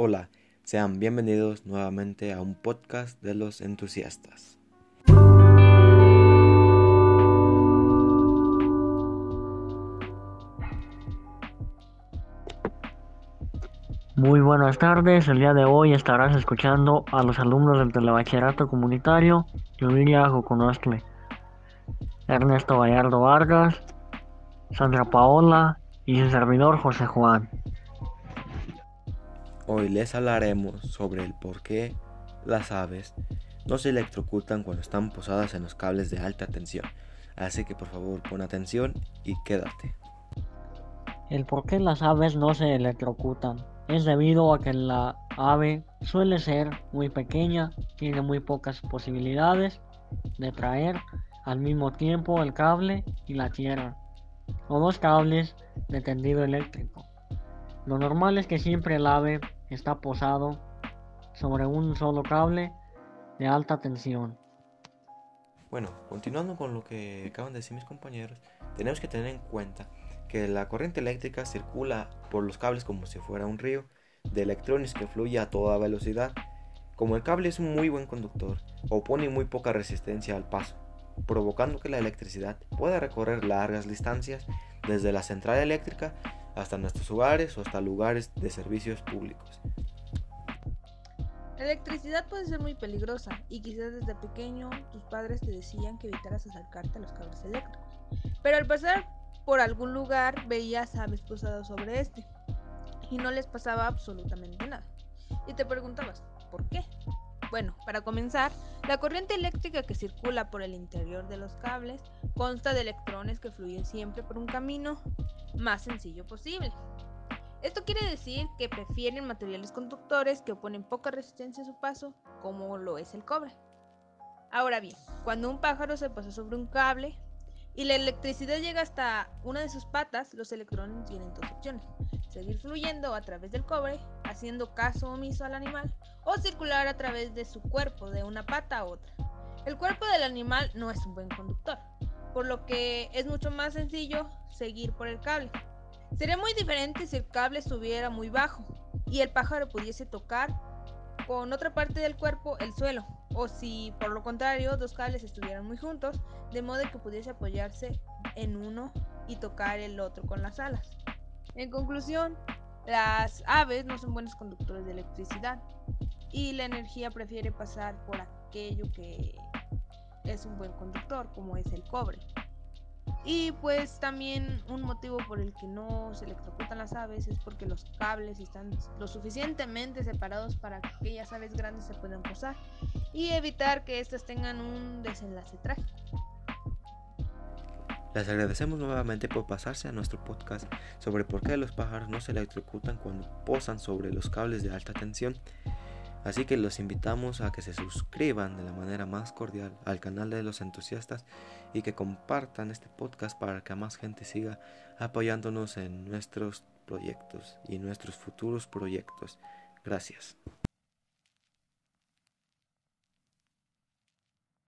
Hola, sean bienvenidos nuevamente a un podcast de los entusiastas. Muy buenas tardes, el día de hoy estarás escuchando a los alumnos del Telebachillerato Comunitario Yudiria Joconostle, Ernesto Gallardo Vargas, Sandra Paola y su servidor José Juan. Hoy les hablaremos sobre el por qué las aves no se electrocutan cuando están posadas en los cables de alta tensión. Así que por favor pon atención y quédate. El por qué las aves no se electrocutan es debido a que la ave suele ser muy pequeña, tiene muy pocas posibilidades de traer al mismo tiempo el cable y la tierra, o dos cables de tendido eléctrico. Lo normal es que siempre el ave está posado sobre un solo cable de alta tensión. Bueno, continuando con lo que acaban de decir mis compañeros, tenemos que tener en cuenta que la corriente eléctrica circula por los cables como si fuera un río de electrones que fluye a toda velocidad. Como el cable es un muy buen conductor, opone muy poca resistencia al paso, provocando que la electricidad pueda recorrer largas distancias desde la central eléctrica hasta nuestros hogares o hasta lugares de servicios públicos. La electricidad puede ser muy peligrosa y quizás desde pequeño tus padres te decían que evitaras acercarte a los cables eléctricos. Pero al pasar por algún lugar veías aves posadas sobre este y no les pasaba absolutamente nada. Y te preguntabas, ¿por qué? Bueno, para comenzar, la corriente eléctrica que circula por el interior de los cables consta de electrones que fluyen siempre por un camino más sencillo posible. Esto quiere decir que prefieren materiales conductores que oponen poca resistencia a su paso, como lo es el cobre. Ahora bien, cuando un pájaro se pasa sobre un cable y la electricidad llega hasta una de sus patas, los electrones tienen dos opciones. Seguir fluyendo a través del cobre, haciendo caso omiso al animal, o circular a través de su cuerpo de una pata a otra. El cuerpo del animal no es un buen conductor, por lo que es mucho más sencillo seguir por el cable. Sería muy diferente si el cable estuviera muy bajo y el pájaro pudiese tocar con otra parte del cuerpo el suelo, o si por lo contrario dos cables estuvieran muy juntos, de modo que pudiese apoyarse en uno y tocar el otro con las alas. En conclusión, las aves no son buenos conductores de electricidad y la energía prefiere pasar por aquello que es un buen conductor, como es el cobre. Y pues también un motivo por el que no se electrocutan las aves es porque los cables están lo suficientemente separados para que aquellas aves grandes se puedan posar y evitar que éstas tengan un desenlace trágico. Les agradecemos nuevamente por pasarse a nuestro podcast sobre por qué los pájaros no se electrocutan cuando posan sobre los cables de alta tensión. Así que los invitamos a que se suscriban de la manera más cordial al canal de los entusiastas y que compartan este podcast para que más gente siga apoyándonos en nuestros proyectos y nuestros futuros proyectos. Gracias.